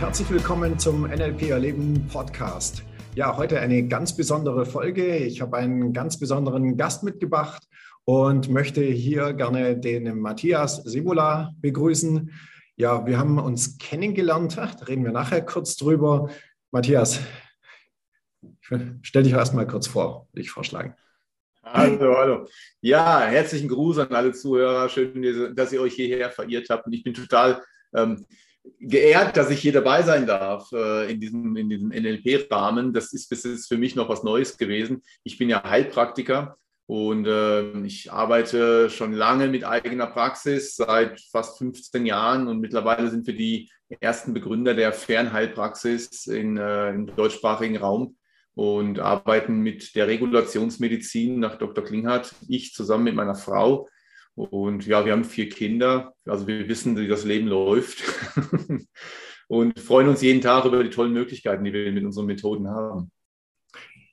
herzlich willkommen zum NLP Erleben Podcast. Ja, heute eine ganz besondere Folge. Ich habe einen ganz besonderen Gast mitgebracht und möchte hier gerne den Matthias Simula begrüßen. Ja, wir haben uns kennengelernt. da reden wir nachher kurz drüber. Matthias, stell dich erst mal kurz vor, würde ich vorschlagen. Hallo, hallo. Ja, herzlichen Gruß an alle Zuhörer. Schön, dass ihr euch hierher verirrt habt. Und ich bin total ähm, geehrt, dass ich hier dabei sein darf äh, in diesem, in diesem NLP-Rahmen. Das ist bis jetzt für mich noch was Neues gewesen. Ich bin ja Heilpraktiker und äh, ich arbeite schon lange mit eigener Praxis, seit fast 15 Jahren und mittlerweile sind wir die ersten Begründer der Fernheilpraxis in, äh, im deutschsprachigen Raum und arbeiten mit der Regulationsmedizin nach Dr. Klinghardt, ich zusammen mit meiner Frau und ja, wir haben vier Kinder, also wir wissen, wie das Leben läuft und freuen uns jeden Tag über die tollen Möglichkeiten, die wir mit unseren Methoden haben.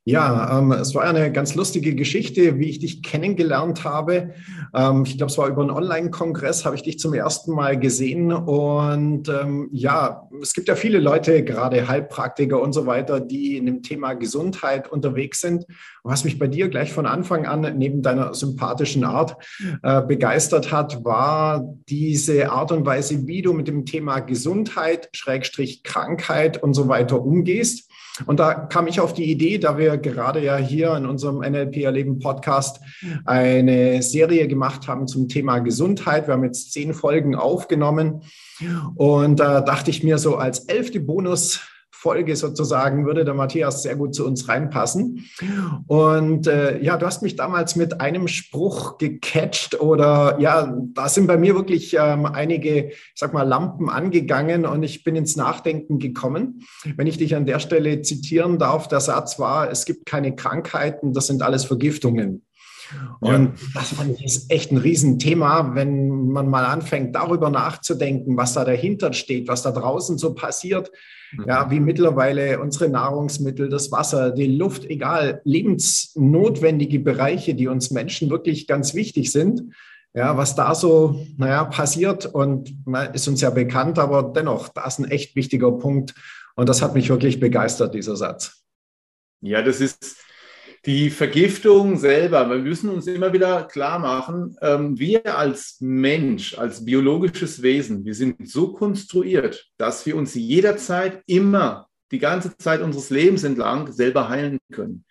Ja, ähm, es war eine ganz lustige Geschichte, wie ich dich kennengelernt habe. Ähm, ich glaube, es war über einen Online-Kongress, habe ich dich zum ersten Mal gesehen. Und ähm, ja, es gibt ja viele Leute, gerade Heilpraktiker und so weiter, die in dem Thema Gesundheit unterwegs sind. Was mich bei dir gleich von Anfang an neben deiner sympathischen Art äh, begeistert hat, war diese Art und Weise, wie du mit dem Thema Gesundheit, Schrägstrich Krankheit und so weiter umgehst. Und da kam ich auf die Idee, da wir gerade ja hier in unserem NLP Erleben Podcast eine Serie gemacht haben zum Thema Gesundheit. Wir haben jetzt zehn Folgen aufgenommen. Und da dachte ich mir so als elfte Bonus Folge sozusagen würde der Matthias sehr gut zu uns reinpassen. Und äh, ja, du hast mich damals mit einem Spruch gecatcht oder ja, da sind bei mir wirklich ähm, einige, ich sag mal, Lampen angegangen und ich bin ins Nachdenken gekommen. Wenn ich dich an der Stelle zitieren darf, der Satz war, es gibt keine Krankheiten, das sind alles Vergiftungen. Und ja. das fand ich ist echt ein Riesenthema, wenn man mal anfängt, darüber nachzudenken, was da dahinter steht, was da draußen so passiert. Ja, mhm. wie mittlerweile unsere Nahrungsmittel, das Wasser, die Luft, egal, lebensnotwendige Bereiche, die uns Menschen wirklich ganz wichtig sind. Ja, was da so, naja, passiert und ist uns ja bekannt, aber dennoch, da ist ein echt wichtiger Punkt. Und das hat mich wirklich begeistert, dieser Satz. Ja, das ist, die Vergiftung selber, wir müssen uns immer wieder klar machen, ähm, wir als Mensch, als biologisches Wesen, wir sind so konstruiert, dass wir uns jederzeit immer die ganze Zeit unseres Lebens entlang selber heilen können.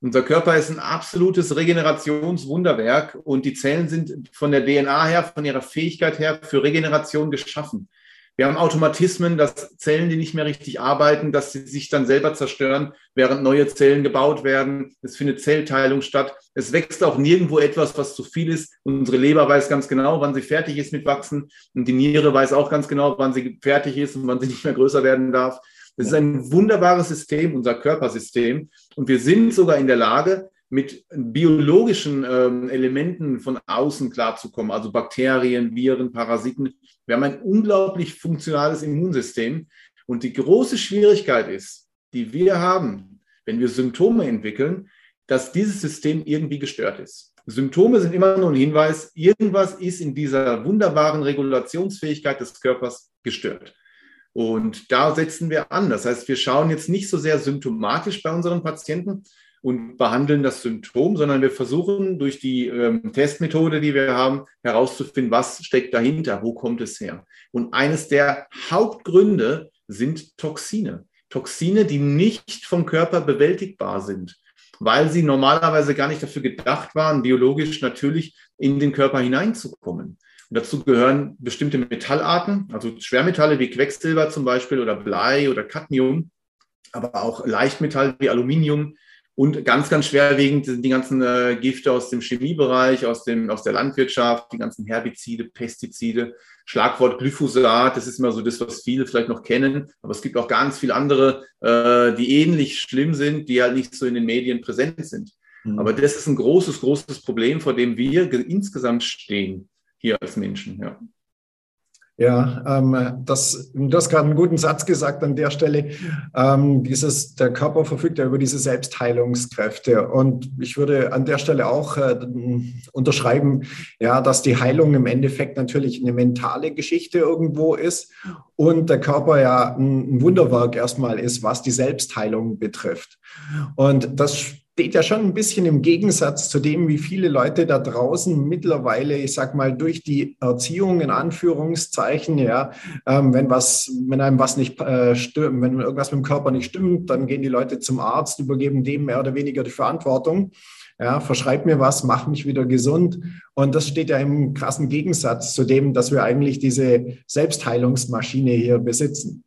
Unser Körper ist ein absolutes Regenerationswunderwerk und die Zellen sind von der DNA her, von ihrer Fähigkeit her für Regeneration geschaffen. Wir haben Automatismen, dass Zellen, die nicht mehr richtig arbeiten, dass sie sich dann selber zerstören, während neue Zellen gebaut werden. Es findet Zellteilung statt. Es wächst auch nirgendwo etwas, was zu viel ist. Unsere Leber weiß ganz genau, wann sie fertig ist mit Wachsen. Und die Niere weiß auch ganz genau, wann sie fertig ist und wann sie nicht mehr größer werden darf. Das ist ein wunderbares System, unser Körpersystem. Und wir sind sogar in der Lage, mit biologischen ähm, Elementen von außen klarzukommen, also Bakterien, Viren, Parasiten. Wir haben ein unglaublich funktionales Immunsystem. Und die große Schwierigkeit ist, die wir haben, wenn wir Symptome entwickeln, dass dieses System irgendwie gestört ist. Symptome sind immer nur ein Hinweis, irgendwas ist in dieser wunderbaren Regulationsfähigkeit des Körpers gestört. Und da setzen wir an. Das heißt, wir schauen jetzt nicht so sehr symptomatisch bei unseren Patienten, und behandeln das Symptom, sondern wir versuchen durch die ähm, Testmethode, die wir haben, herauszufinden, was steckt dahinter, wo kommt es her. Und eines der Hauptgründe sind Toxine. Toxine, die nicht vom Körper bewältigbar sind, weil sie normalerweise gar nicht dafür gedacht waren, biologisch natürlich in den Körper hineinzukommen. Und dazu gehören bestimmte Metallarten, also Schwermetalle wie Quecksilber zum Beispiel oder Blei oder Cadmium, aber auch Leichtmetall wie Aluminium, und ganz, ganz schwerwiegend sind die ganzen äh, Gifte aus dem Chemiebereich, aus, dem, aus der Landwirtschaft, die ganzen Herbizide, Pestizide, Schlagwort Glyphosat, das ist immer so das, was viele vielleicht noch kennen. Aber es gibt auch ganz viele andere, äh, die ähnlich schlimm sind, die halt nicht so in den Medien präsent sind. Mhm. Aber das ist ein großes, großes Problem, vor dem wir insgesamt stehen, hier als Menschen. Ja. Ja, ähm, das, du hast gerade einen guten Satz gesagt an der Stelle. Ähm, dieses, der Körper verfügt ja über diese Selbstheilungskräfte. Und ich würde an der Stelle auch äh, unterschreiben, ja, dass die Heilung im Endeffekt natürlich eine mentale Geschichte irgendwo ist und der Körper ja ein, ein Wunderwerk erstmal ist, was die Selbstheilung betrifft. Und das steht ja schon ein bisschen im Gegensatz zu dem, wie viele Leute da draußen mittlerweile, ich sag mal, durch die Erziehung in Anführungszeichen, ja, ähm, wenn was, wenn einem was nicht äh, stimmt, wenn irgendwas mit dem Körper nicht stimmt, dann gehen die Leute zum Arzt, übergeben dem mehr oder weniger die Verantwortung. Ja, verschreib mir was, mach mich wieder gesund. Und das steht ja im krassen Gegensatz zu dem, dass wir eigentlich diese Selbstheilungsmaschine hier besitzen.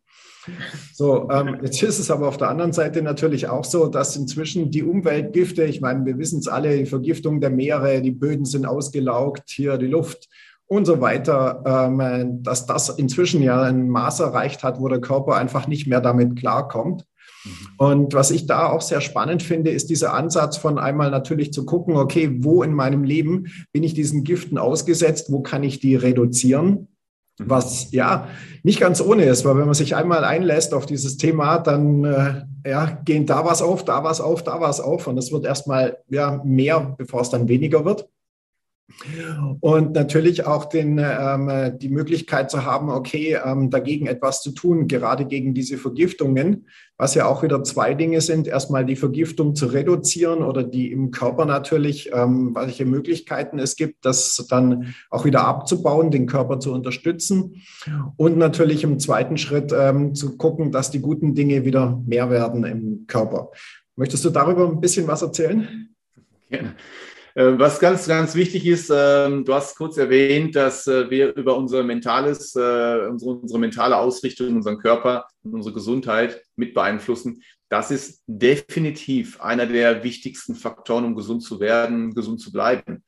So, ähm, jetzt ist es aber auf der anderen Seite natürlich auch so, dass inzwischen die Umweltgifte, ich meine, wir wissen es alle, die Vergiftung der Meere, die Böden sind ausgelaugt, hier die Luft und so weiter, ähm, dass das inzwischen ja ein Maß erreicht hat, wo der Körper einfach nicht mehr damit klarkommt. Mhm. Und was ich da auch sehr spannend finde, ist dieser Ansatz von einmal natürlich zu gucken, okay, wo in meinem Leben bin ich diesen Giften ausgesetzt, wo kann ich die reduzieren? Mhm. was ja nicht ganz ohne ist, weil wenn man sich einmal einlässt auf dieses Thema, dann äh, ja, gehen da was auf, da was auf, da was auf und es wird erstmal ja, mehr, bevor es dann weniger wird. Und natürlich auch den, ähm, die Möglichkeit zu haben, okay, ähm, dagegen etwas zu tun, gerade gegen diese Vergiftungen, was ja auch wieder zwei Dinge sind. Erstmal die Vergiftung zu reduzieren oder die im Körper natürlich, ähm, welche Möglichkeiten es gibt, das dann auch wieder abzubauen, den Körper zu unterstützen. Und natürlich im zweiten Schritt ähm, zu gucken, dass die guten Dinge wieder mehr werden im Körper. Möchtest du darüber ein bisschen was erzählen? Gerne. Äh, was ganz, ganz wichtig ist, ähm, du hast kurz erwähnt, dass äh, wir über unser mentales, äh, unsere mentale Ausrichtung, unseren Körper und unsere Gesundheit mit beeinflussen. Das ist definitiv einer der wichtigsten Faktoren, um gesund zu werden, gesund zu bleiben.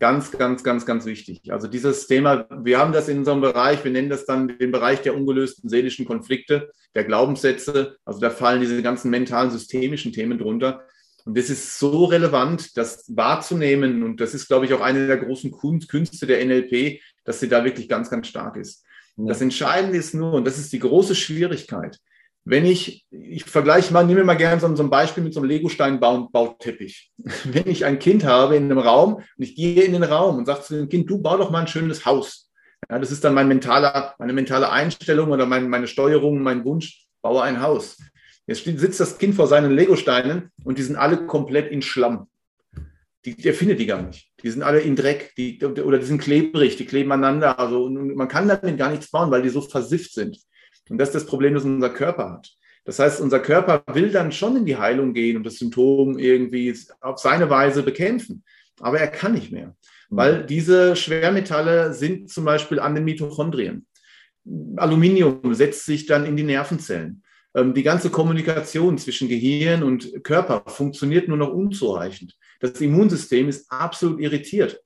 Ganz, ganz, ganz, ganz wichtig. Also dieses Thema, wir haben das in unserem Bereich, wir nennen das dann den Bereich der ungelösten seelischen Konflikte, der Glaubenssätze. Also da fallen diese ganzen mentalen, systemischen Themen drunter. Und das ist so relevant, das wahrzunehmen. Und das ist, glaube ich, auch eine der großen Künste der NLP, dass sie da wirklich ganz, ganz stark ist. Ja. Das Entscheidende ist nur, und das ist die große Schwierigkeit, wenn ich, ich vergleiche mal, nehme mal gerne so, so ein Beispiel mit so einem Legostein-Bauteppich. Wenn ich ein Kind habe in einem Raum und ich gehe in den Raum und sage zu dem Kind, du bau doch mal ein schönes Haus. Ja, das ist dann mein mentaler, meine mentale Einstellung oder mein, meine Steuerung, mein Wunsch, baue ein Haus. Jetzt sitzt das Kind vor seinen Legosteinen und die sind alle komplett in Schlamm. Die, der findet die gar nicht. Die sind alle in Dreck die, oder die sind klebrig, die kleben aneinander. Also, man kann damit gar nichts bauen, weil die so versifft sind. Und das ist das Problem, das unser Körper hat. Das heißt, unser Körper will dann schon in die Heilung gehen und das Symptom irgendwie auf seine Weise bekämpfen. Aber er kann nicht mehr, weil diese Schwermetalle sind zum Beispiel an den Mitochondrien. Aluminium setzt sich dann in die Nervenzellen. Ähm, die ganze Kommunikation zwischen Gehirn und Körper funktioniert nur noch unzureichend. Das Immunsystem ist absolut irritiert,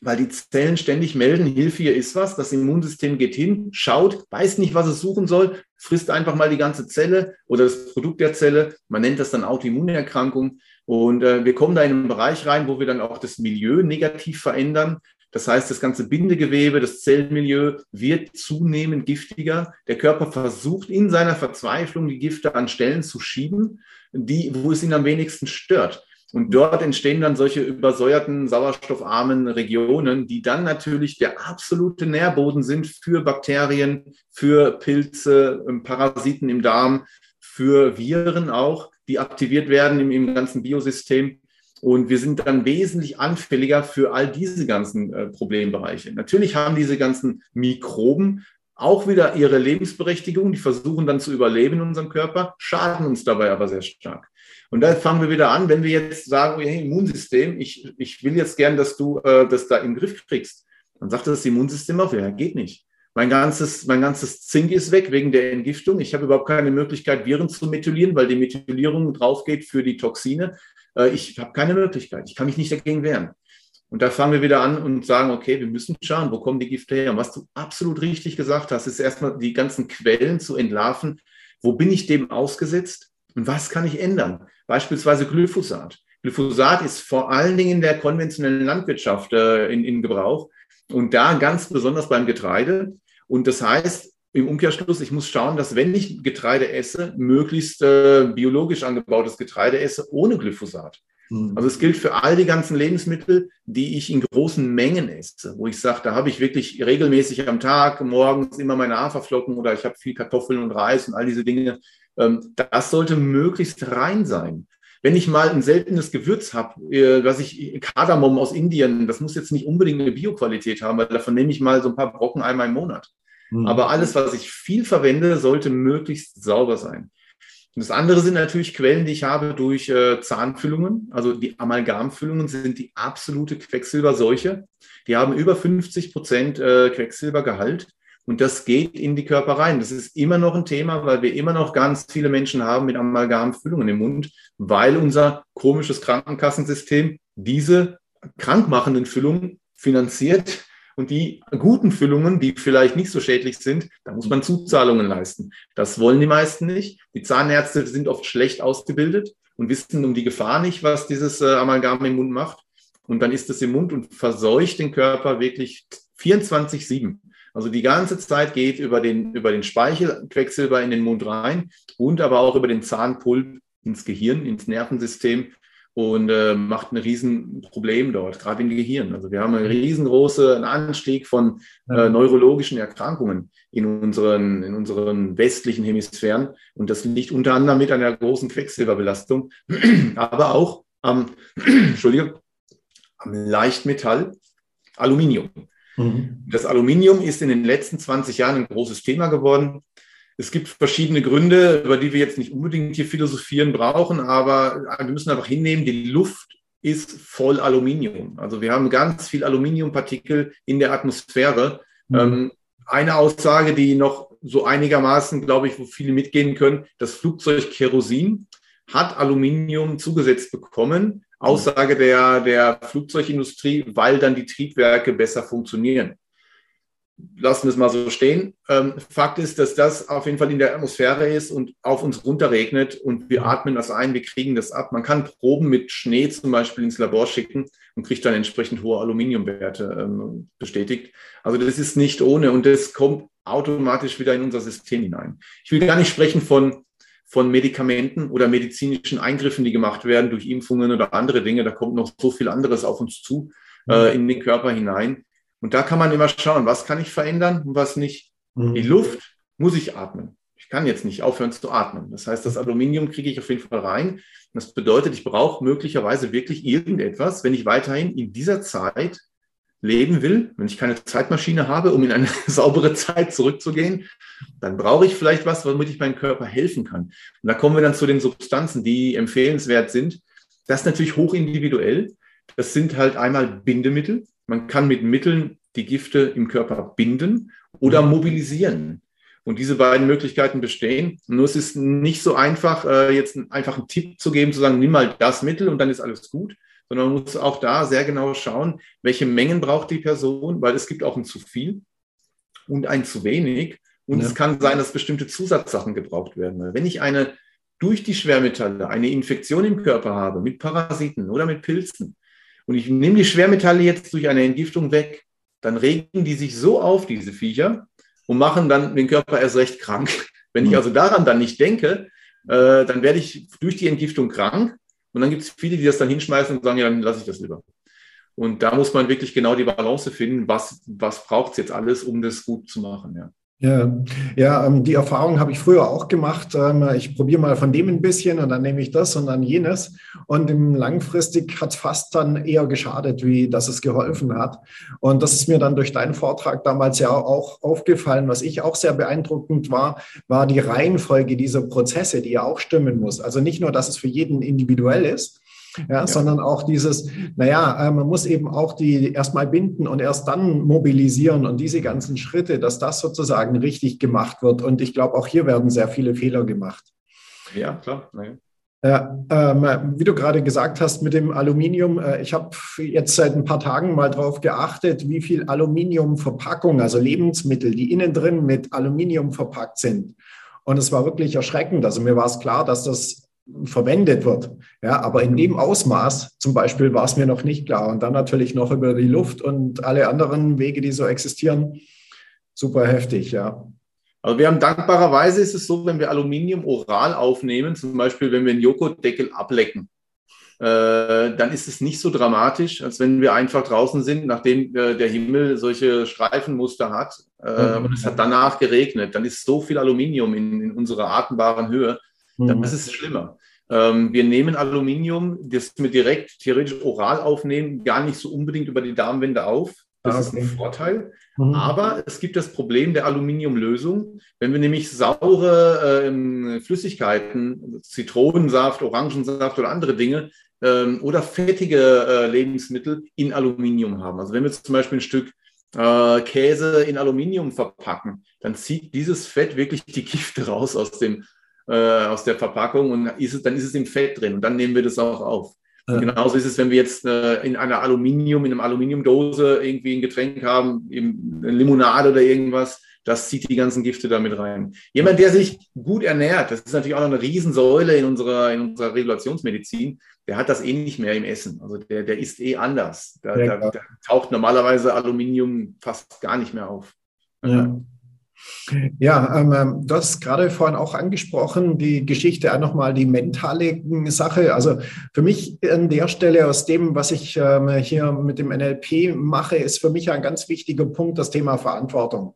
weil die Zellen ständig melden, Hilfe, hier ist was. Das Immunsystem geht hin, schaut, weiß nicht, was es suchen soll, frisst einfach mal die ganze Zelle oder das Produkt der Zelle. Man nennt das dann Autoimmunerkrankung. Und äh, wir kommen da in einen Bereich rein, wo wir dann auch das Milieu negativ verändern. Das heißt, das ganze Bindegewebe, das Zellmilieu wird zunehmend giftiger. Der Körper versucht in seiner Verzweiflung die Gifte an Stellen zu schieben, die, wo es ihn am wenigsten stört. Und dort entstehen dann solche übersäuerten, sauerstoffarmen Regionen, die dann natürlich der absolute Nährboden sind für Bakterien, für Pilze, ähm, Parasiten im Darm, für Viren auch, die aktiviert werden im, im ganzen Biosystem. Und wir sind dann wesentlich anfälliger für all diese ganzen äh, Problembereiche. Natürlich haben diese ganzen Mikroben auch wieder ihre Lebensberechtigung. Die versuchen dann zu überleben in unserem Körper, schaden uns dabei aber sehr stark. Und da fangen wir wieder an, wenn wir jetzt sagen, hey, Immunsystem, ich, ich will jetzt gern, dass du äh, das da den Griff kriegst. Dann sagt das Immunsystem auf, ja, geht nicht. Mein ganzes, mein ganzes Zink ist weg wegen der Entgiftung. Ich habe überhaupt keine Möglichkeit, Viren zu methylieren, weil die Methylierung draufgeht für die Toxine. Äh, ich habe keine Möglichkeit. Ich kann mich nicht dagegen wehren. Und da fangen wir wieder an und sagen, okay, wir müssen schauen, wo kommen die Gifte her? Und was du absolut richtig gesagt hast, ist erstmal die ganzen Quellen zu entlarven. Wo bin ich dem ausgesetzt und was kann ich ändern? Beispielsweise Glyphosat. Glyphosat ist vor allen Dingen in der konventionellen Landwirtschaft äh, in, in Gebrauch und da ganz besonders beim Getreide. Und das heißt, im Umkehrschluss, ich muss schauen, dass wenn ich Getreide esse, möglichst äh, biologisch angebautes Getreide esse, ohne Glyphosat. Mhm. Also es gilt für all die ganzen Lebensmittel, die ich in großen Mengen esse, wo ich sage, da habe ich wirklich regelmäßig am Tag, morgens immer meine Haferflocken oder ich habe viel Kartoffeln und Reis und all diese Dinge. Ähm, das sollte möglichst rein sein. Wenn ich mal ein seltenes Gewürz habe, äh, was ich Kardamom aus Indien, das muss jetzt nicht unbedingt eine Bioqualität haben, weil davon nehme ich mal so ein paar Brocken einmal im Monat. Mhm. Aber alles, was ich viel verwende, sollte möglichst sauber sein. Und das andere sind natürlich Quellen, die ich habe durch äh, Zahnfüllungen. Also die Amalgamfüllungen sind die absolute Quecksilberseuche. Die haben über 50 Prozent äh, Quecksilbergehalt. Und das geht in die Körper rein. Das ist immer noch ein Thema, weil wir immer noch ganz viele Menschen haben mit Amalgamfüllungen im Mund, weil unser komisches Krankenkassensystem diese krankmachenden Füllungen finanziert und die guten Füllungen, die vielleicht nicht so schädlich sind, da muss man Zuzahlungen leisten. Das wollen die meisten nicht. Die Zahnärzte sind oft schlecht ausgebildet und wissen um die Gefahr nicht, was dieses äh, Amalgam im Mund macht. Und dann ist es im Mund und verseucht den Körper wirklich 24-7. Also die ganze Zeit geht über den, über den Speichel Quecksilber in den Mund rein und aber auch über den Zahnpulp ins Gehirn, ins Nervensystem und äh, macht ein Riesenproblem dort, gerade im Gehirn. Also wir haben einen riesengroßen Anstieg von äh, neurologischen Erkrankungen in unseren, in unseren westlichen Hemisphären. Und das liegt unter anderem mit einer großen Quecksilberbelastung, aber auch am, Entschuldigung, am Leichtmetall Aluminium. Mhm. Das Aluminium ist in den letzten 20 Jahren ein großes Thema geworden. Es gibt verschiedene Gründe, über die wir jetzt nicht unbedingt hier philosophieren brauchen, aber wir müssen einfach hinnehmen, die Luft ist voll Aluminium. Also wir haben ganz viel Aluminiumpartikel in der Atmosphäre. Mhm. Ähm, eine Aussage, die noch so einigermaßen, glaube ich, wo viele mitgehen können, das Flugzeug Kerosin hat Aluminium zugesetzt bekommen. Aussage der, der Flugzeugindustrie, weil dann die Triebwerke besser funktionieren lassen wir es mal so stehen. Ähm, Fakt ist, dass das auf jeden Fall in der Atmosphäre ist und auf uns runterregnet und wir atmen das ein, wir kriegen das ab. Man kann Proben mit Schnee zum Beispiel ins Labor schicken und kriegt dann entsprechend hohe Aluminiumwerte ähm, bestätigt. Also das ist nicht ohne und das kommt automatisch wieder in unser System hinein. Ich will gar nicht sprechen von von Medikamenten oder medizinischen Eingriffen, die gemacht werden durch Impfungen oder andere Dinge. Da kommt noch so viel anderes auf uns zu äh, in den Körper hinein. Und da kann man immer schauen, was kann ich verändern und was nicht. Mhm. Die Luft muss ich atmen. Ich kann jetzt nicht aufhören zu atmen. Das heißt, das Aluminium kriege ich auf jeden Fall rein. Das bedeutet, ich brauche möglicherweise wirklich irgendetwas, wenn ich weiterhin in dieser Zeit leben will, wenn ich keine Zeitmaschine habe, um in eine saubere Zeit zurückzugehen, dann brauche ich vielleicht was, womit ich meinem Körper helfen kann. Und da kommen wir dann zu den Substanzen, die empfehlenswert sind. Das ist natürlich hochindividuell. Das sind halt einmal Bindemittel. Man kann mit Mitteln die Gifte im Körper binden oder mhm. mobilisieren. Und diese beiden Möglichkeiten bestehen. Nur es ist nicht so einfach, äh, jetzt einfach einen Tipp zu geben, zu sagen, nimm mal das Mittel und dann ist alles gut, sondern man muss auch da sehr genau schauen, welche Mengen braucht die Person, weil es gibt auch ein zu viel und ein zu wenig. Und ja. es kann sein, dass bestimmte Zusatzsachen gebraucht werden. Wenn ich eine durch die Schwermetalle eine Infektion im Körper habe mit Parasiten oder mit Pilzen, und ich nehme die Schwermetalle jetzt durch eine Entgiftung weg, dann regen die sich so auf, diese Viecher, und machen dann den Körper erst recht krank. Wenn ich mhm. also daran dann nicht denke, äh, dann werde ich durch die Entgiftung krank. Und dann gibt es viele, die das dann hinschmeißen und sagen, ja, dann lasse ich das lieber. Und da muss man wirklich genau die Balance finden, was, was braucht es jetzt alles, um das gut zu machen. Ja. Ja, ja ähm, die Erfahrung habe ich früher auch gemacht. Ähm, ich probiere mal von dem ein bisschen und dann nehme ich das und dann jenes. Und im langfristig hat es fast dann eher geschadet, wie dass es geholfen hat. Und das ist mir dann durch deinen Vortrag damals ja auch aufgefallen. Was ich auch sehr beeindruckend war, war die Reihenfolge dieser Prozesse, die ja auch stimmen muss. Also nicht nur, dass es für jeden individuell ist, ja, ja, sondern auch dieses, naja, äh, man muss eben auch die erstmal binden und erst dann mobilisieren und diese ganzen Schritte, dass das sozusagen richtig gemacht wird. Und ich glaube, auch hier werden sehr viele Fehler gemacht. Ja, klar. Ja. Ja, ähm, wie du gerade gesagt hast mit dem Aluminium, äh, ich habe jetzt seit ein paar Tagen mal darauf geachtet, wie viel Aluminiumverpackung, also Lebensmittel, die innen drin mit Aluminium verpackt sind. Und es war wirklich erschreckend. Also mir war es klar, dass das verwendet wird. Ja, aber in dem Ausmaß zum Beispiel war es mir noch nicht klar. Und dann natürlich noch über die Luft und alle anderen Wege, die so existieren. Super heftig, ja. Also wir haben dankbarerweise ist es so, wenn wir Aluminium oral aufnehmen, zum Beispiel wenn wir einen Joghurtdeckel ablecken, äh, dann ist es nicht so dramatisch, als wenn wir einfach draußen sind, nachdem äh, der Himmel solche Streifenmuster hat äh, mhm. und es hat danach geregnet. Dann ist so viel Aluminium in, in unserer atembaren Höhe, mhm. dann ist es schlimmer. Ähm, wir nehmen Aluminium, das wir direkt theoretisch oral aufnehmen, gar nicht so unbedingt über die Darmwände auf. Das okay. ist ein Vorteil. Mhm. Aber es gibt das Problem der Aluminiumlösung. Wenn wir nämlich saure äh, Flüssigkeiten, Zitronensaft, Orangensaft oder andere Dinge ähm, oder fettige äh, Lebensmittel in Aluminium haben. Also wenn wir zum Beispiel ein Stück äh, Käse in Aluminium verpacken, dann zieht dieses Fett wirklich die Gifte raus aus, dem, äh, aus der Verpackung und ist es, dann ist es im Fett drin und dann nehmen wir das auch auf. Ja. Genauso ist es, wenn wir jetzt äh, in einer Aluminium, in einem Aluminiumdose irgendwie ein Getränk haben, eben eine Limonade oder irgendwas, das zieht die ganzen Gifte damit rein. Jemand, der sich gut ernährt, das ist natürlich auch noch eine Riesensäule in unserer, in unserer Regulationsmedizin, der hat das eh nicht mehr im Essen. Also der, der isst eh anders. Da, ja, da, da taucht normalerweise Aluminium fast gar nicht mehr auf. Ja. Ja, ähm, ähm, du hast gerade vorhin auch angesprochen, die Geschichte auch nochmal die mentale Sache. Also für mich an der Stelle aus dem, was ich ähm, hier mit dem NLP mache, ist für mich ein ganz wichtiger Punkt das Thema Verantwortung.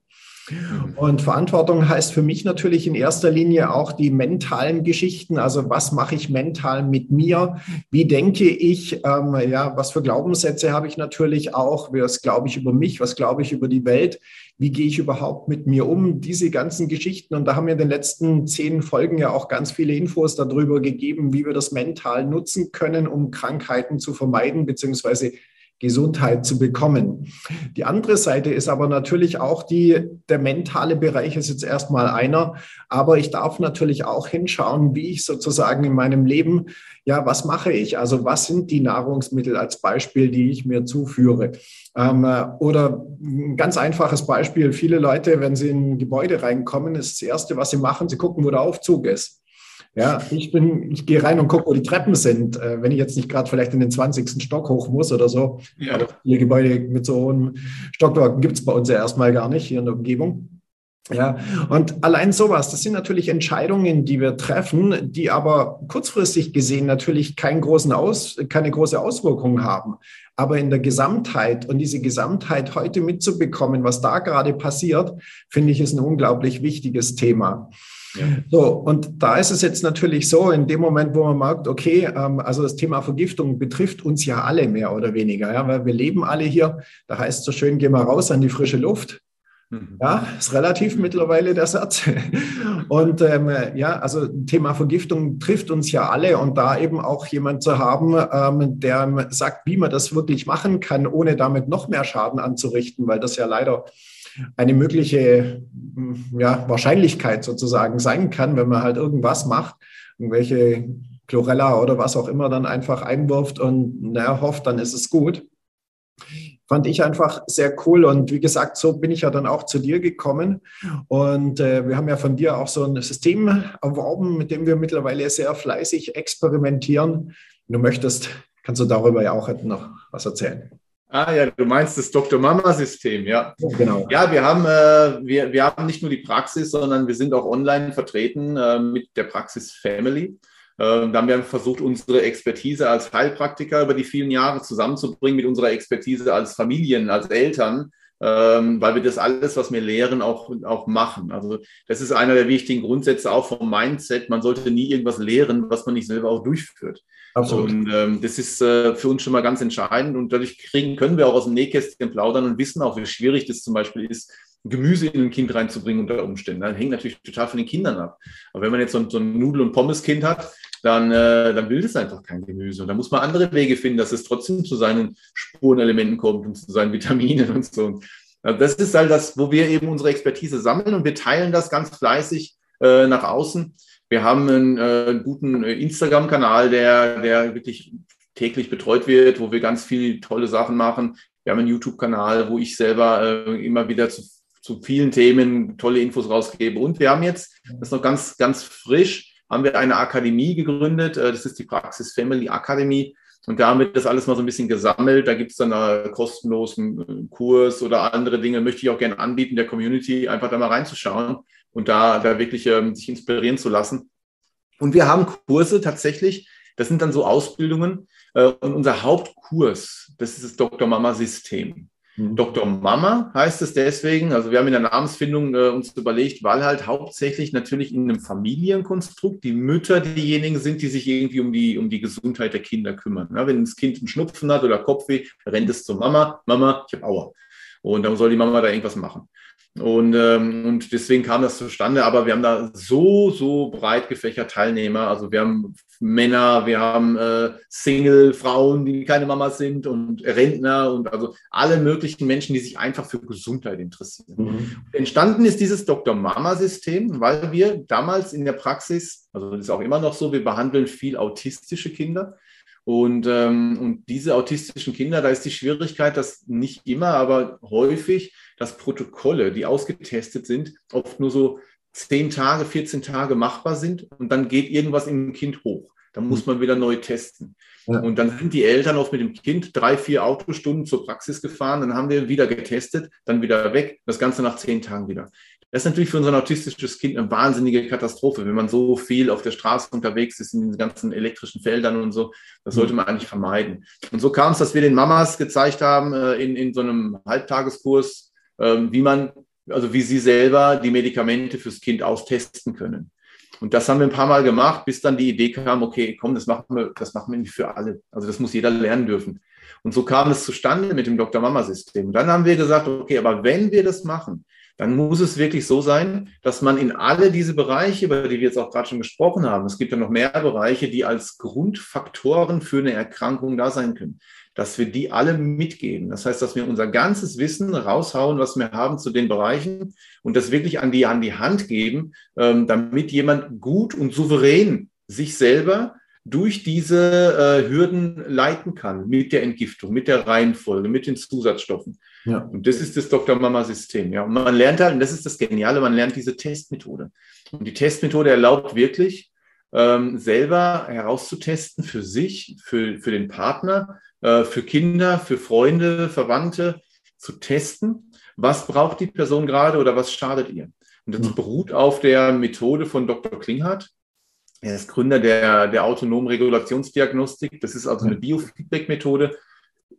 Und Verantwortung heißt für mich natürlich in erster Linie auch die mentalen Geschichten. Also was mache ich mental mit mir? Wie denke ich? Ähm, ja, was für Glaubenssätze habe ich natürlich auch? Was glaube ich über mich? Was glaube ich über die Welt? Wie gehe ich überhaupt mit mir um? Diese ganzen Geschichten. Und da haben wir in den letzten zehn Folgen ja auch ganz viele Infos darüber gegeben, wie wir das mental nutzen können, um Krankheiten zu vermeiden, beziehungsweise Gesundheit zu bekommen. Die andere Seite ist aber natürlich auch die, der mentale Bereich ist jetzt erstmal einer, aber ich darf natürlich auch hinschauen, wie ich sozusagen in meinem Leben, ja, was mache ich? Also was sind die Nahrungsmittel als Beispiel, die ich mir zuführe? Ähm, oder ein ganz einfaches Beispiel, viele Leute, wenn sie in ein Gebäude reinkommen, ist das Erste, was sie machen, sie gucken, wo der Aufzug ist. Ja, ich bin, ich gehe rein und gucke, wo die Treppen sind, äh, wenn ich jetzt nicht gerade vielleicht in den 20. Stock hoch muss oder so. Ja. Aber die Gebäude mit so hohen Stockwerken gibt es bei uns ja erstmal gar nicht hier in der Umgebung. Ja, und allein sowas, das sind natürlich Entscheidungen, die wir treffen, die aber kurzfristig gesehen natürlich keinen großen Aus, keine große Auswirkung haben. Aber in der Gesamtheit und diese Gesamtheit heute mitzubekommen, was da gerade passiert, finde ich, ist ein unglaublich wichtiges Thema. Ja. So, und da ist es jetzt natürlich so, in dem Moment, wo man merkt, okay, ähm, also das Thema Vergiftung betrifft uns ja alle mehr oder weniger, ja, weil wir leben alle hier. Da heißt es so schön, geh mal raus an die frische Luft. Mhm. Ja, ist relativ mittlerweile der Satz. Und ähm, ja, also Thema Vergiftung trifft uns ja alle und da eben auch jemand zu haben, ähm, der sagt, wie man das wirklich machen kann, ohne damit noch mehr Schaden anzurichten, weil das ja leider eine mögliche ja, Wahrscheinlichkeit sozusagen sein kann, wenn man halt irgendwas macht, irgendwelche Chlorella oder was auch immer dann einfach einwirft und naja, hofft, dann ist es gut. Fand ich einfach sehr cool und wie gesagt, so bin ich ja dann auch zu dir gekommen und äh, wir haben ja von dir auch so ein System erworben, mit dem wir mittlerweile sehr fleißig experimentieren. Wenn du möchtest, kannst du darüber ja auch noch was erzählen. Ah ja, du meinst das Dr. Mama-System, ja. Genau. Ja, wir haben, äh, wir, wir haben nicht nur die Praxis, sondern wir sind auch online vertreten äh, mit der Praxis Family. Äh, da haben wir versucht, unsere Expertise als Heilpraktiker über die vielen Jahre zusammenzubringen mit unserer Expertise als Familien, als Eltern, ähm, weil wir das alles, was wir lehren, auch, auch machen. Also das ist einer der wichtigen Grundsätze auch vom Mindset. Man sollte nie irgendwas lehren, was man nicht selber auch durchführt. Absolut. Und ähm, das ist äh, für uns schon mal ganz entscheidend. Und dadurch kriegen, können wir auch aus dem Nähkästchen plaudern und wissen auch, wie schwierig das zum Beispiel ist, Gemüse in ein Kind reinzubringen unter Umständen. Das hängt natürlich total von den Kindern ab. Aber wenn man jetzt so ein, so ein Nudel- und Pommes-Kind hat, dann, äh, dann will das einfach kein Gemüse. Und da muss man andere Wege finden, dass es trotzdem zu seinen Spurenelementen kommt und zu seinen Vitaminen und so. Also das ist halt das, wo wir eben unsere Expertise sammeln und wir teilen das ganz fleißig äh, nach außen. Wir haben einen, äh, guten äh, Instagram-Kanal, der, der wirklich täglich betreut wird, wo wir ganz viele tolle Sachen machen. Wir haben einen YouTube-Kanal, wo ich selber äh, immer wieder zu, zu vielen Themen tolle Infos rausgebe. Und wir haben jetzt, das ist noch ganz, ganz frisch, haben wir eine Akademie gegründet. Äh, das ist die Praxis Family Academy. Und da haben wir das alles mal so ein bisschen gesammelt. Da gibt es dann einen kostenlosen Kurs oder andere Dinge, möchte ich auch gerne anbieten, der Community, einfach da mal reinzuschauen und da, da wirklich ähm, sich inspirieren zu lassen. Und wir haben Kurse tatsächlich, das sind dann so Ausbildungen. Äh, und unser Hauptkurs, das ist das Dr. Mama System. Dr. Mama heißt es deswegen, also wir haben in der Namensfindung äh, uns überlegt, weil halt hauptsächlich natürlich in einem Familienkonstrukt die Mütter diejenigen sind, die sich irgendwie um die, um die Gesundheit der Kinder kümmern. Ja, wenn das Kind einen Schnupfen hat oder Kopfweh, rennt es zur Mama, Mama, ich habe Aua. Und dann soll die Mama da irgendwas machen. Und, ähm, und deswegen kam das zustande. Aber wir haben da so, so breit gefächert Teilnehmer. Also wir haben Männer, wir haben äh, Single-Frauen, die keine Mamas sind und Rentner und also alle möglichen Menschen, die sich einfach für Gesundheit interessieren. Mhm. Entstanden ist dieses Dr. Mama-System, weil wir damals in der Praxis, also das ist auch immer noch so, wir behandeln viel autistische Kinder. Und, ähm, und diese autistischen Kinder, da ist die Schwierigkeit, dass nicht immer, aber häufig, dass Protokolle, die ausgetestet sind, oft nur so 10 Tage, 14 Tage machbar sind und dann geht irgendwas im Kind hoch. Dann muss man wieder neu testen. Ja. Und dann sind die Eltern oft mit dem Kind drei, vier Autostunden zur Praxis gefahren, dann haben wir wieder getestet, dann wieder weg, das Ganze nach zehn Tagen wieder. Das ist natürlich für unser autistisches Kind eine wahnsinnige Katastrophe, wenn man so viel auf der Straße unterwegs ist, in den ganzen elektrischen Feldern und so. Das sollte man eigentlich vermeiden. Und so kam es, dass wir den Mamas gezeigt haben, äh, in, in so einem Halbtageskurs, ähm, wie man, also wie sie selber die Medikamente fürs Kind austesten können. Und das haben wir ein paar Mal gemacht, bis dann die Idee kam, okay, komm, das machen wir, das machen wir nicht für alle. Also das muss jeder lernen dürfen. Und so kam es zustande mit dem Dr. Mama-System. Und dann haben wir gesagt, okay, aber wenn wir das machen, dann muss es wirklich so sein, dass man in alle diese Bereiche, über die wir jetzt auch gerade schon gesprochen haben, es gibt ja noch mehr Bereiche, die als Grundfaktoren für eine Erkrankung da sein können, dass wir die alle mitgeben. Das heißt, dass wir unser ganzes Wissen raushauen, was wir haben zu den Bereichen und das wirklich an die, an die Hand geben, ähm, damit jemand gut und souverän sich selber durch diese äh, Hürden leiten kann, mit der Entgiftung, mit der Reihenfolge, mit den Zusatzstoffen. Ja. Und das ist das Dr. Mama-System. Ja. Und man lernt halt, und das ist das Geniale, man lernt diese Testmethode. Und die Testmethode erlaubt wirklich, ähm, selber herauszutesten für sich, für, für den Partner, äh, für Kinder, für Freunde, Verwandte, zu testen, was braucht die Person gerade oder was schadet ihr. Und das mhm. beruht auf der Methode von Dr. Klinghardt. Er ist Gründer der, der autonomen Regulationsdiagnostik. Das ist also eine Biofeedback-Methode.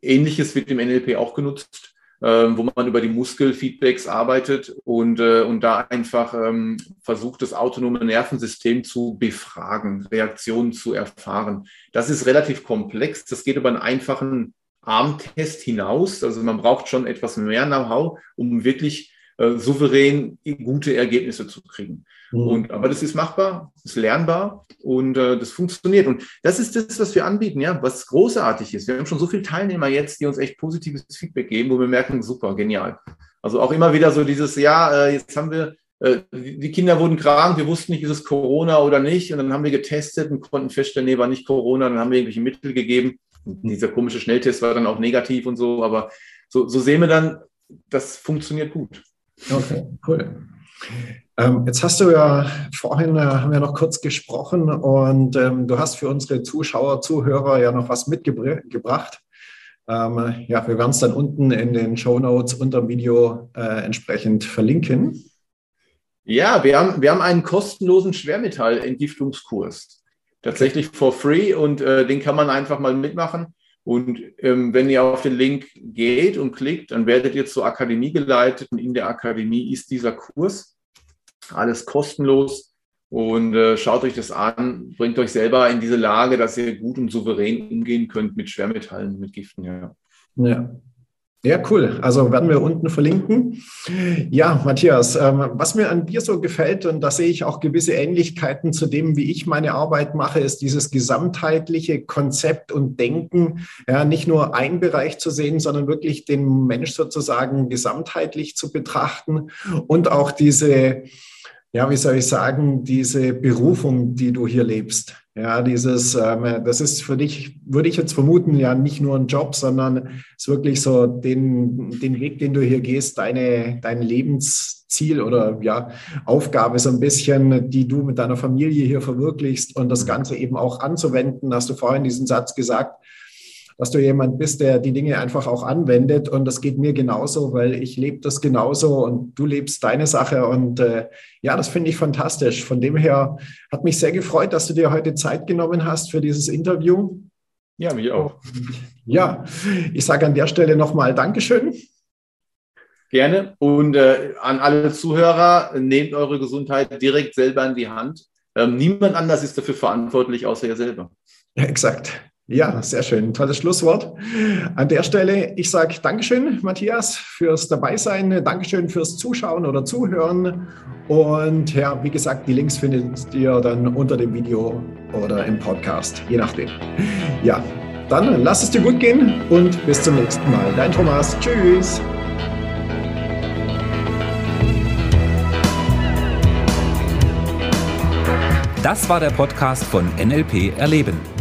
Ähnliches wird im NLP auch genutzt, ähm, wo man über die Muskelfeedbacks arbeitet und, äh, und da einfach ähm, versucht, das autonome Nervensystem zu befragen, Reaktionen zu erfahren. Das ist relativ komplex. Das geht über einen einfachen Armtest hinaus. Also man braucht schon etwas mehr Know-how, um wirklich äh, souverän gute Ergebnisse zu kriegen. Mhm. Und, aber das ist machbar, ist lernbar und äh, das funktioniert. Und das ist das, was wir anbieten, ja, was großartig ist. Wir haben schon so viele Teilnehmer jetzt, die uns echt positives Feedback geben, wo wir merken, super, genial. Also auch immer wieder so dieses, ja, äh, jetzt haben wir, äh, die Kinder wurden krank, wir wussten nicht, ist es Corona oder nicht. Und dann haben wir getestet und konnten feststellen, nee, war nicht Corona. Dann haben wir irgendwelche Mittel gegeben. Und dieser komische Schnelltest war dann auch negativ und so. Aber so, so sehen wir dann, das funktioniert gut. Okay, cool. Ähm, jetzt hast du ja vorhin, äh, haben wir noch kurz gesprochen und ähm, du hast für unsere Zuschauer, Zuhörer ja noch was mitgebracht. Ähm, ja, wir werden es dann unten in den Show Notes unter dem Video äh, entsprechend verlinken. Ja, wir haben, wir haben einen kostenlosen Schwermetallentgiftungskurs. Tatsächlich for free und äh, den kann man einfach mal mitmachen. Und ähm, wenn ihr auf den Link geht und klickt, dann werdet ihr zur Akademie geleitet. Und in der Akademie ist dieser Kurs. Alles kostenlos. Und äh, schaut euch das an, bringt euch selber in diese Lage, dass ihr gut und souverän umgehen könnt mit Schwermetallen, mit Giften. Ja. ja. Ja, cool. Also werden wir unten verlinken. Ja, Matthias, ähm, was mir an dir so gefällt, und da sehe ich auch gewisse Ähnlichkeiten zu dem, wie ich meine Arbeit mache, ist dieses gesamtheitliche Konzept und Denken, ja, nicht nur ein Bereich zu sehen, sondern wirklich den Mensch sozusagen gesamtheitlich zu betrachten und auch diese, ja, wie soll ich sagen, diese Berufung, die du hier lebst. Ja, dieses, ähm, das ist für dich, würde ich jetzt vermuten, ja nicht nur ein Job, sondern es ist wirklich so den, den Weg, den du hier gehst, deine, dein Lebensziel oder ja, Aufgabe so ein bisschen, die du mit deiner Familie hier verwirklichst und das Ganze eben auch anzuwenden. Hast du vorhin diesen Satz gesagt, dass du jemand bist, der die Dinge einfach auch anwendet. Und das geht mir genauso, weil ich lebe das genauso und du lebst deine Sache. Und äh, ja, das finde ich fantastisch. Von dem her hat mich sehr gefreut, dass du dir heute Zeit genommen hast für dieses Interview. Ja, mich auch. Ja, ich sage an der Stelle nochmal Dankeschön. Gerne. Und äh, an alle Zuhörer, nehmt eure Gesundheit direkt selber in die Hand. Ähm, niemand anders ist dafür verantwortlich, außer ihr selber. Ja, exakt. Ja, sehr schön. Tolles Schlusswort. An der Stelle, ich sage Dankeschön, Matthias, fürs Dabeisein. Dankeschön fürs Zuschauen oder Zuhören. Und ja, wie gesagt, die Links findet ihr dann unter dem Video oder im Podcast, je nachdem. Ja, dann lass es dir gut gehen und bis zum nächsten Mal. Dein Thomas. Tschüss. Das war der Podcast von NLP Erleben.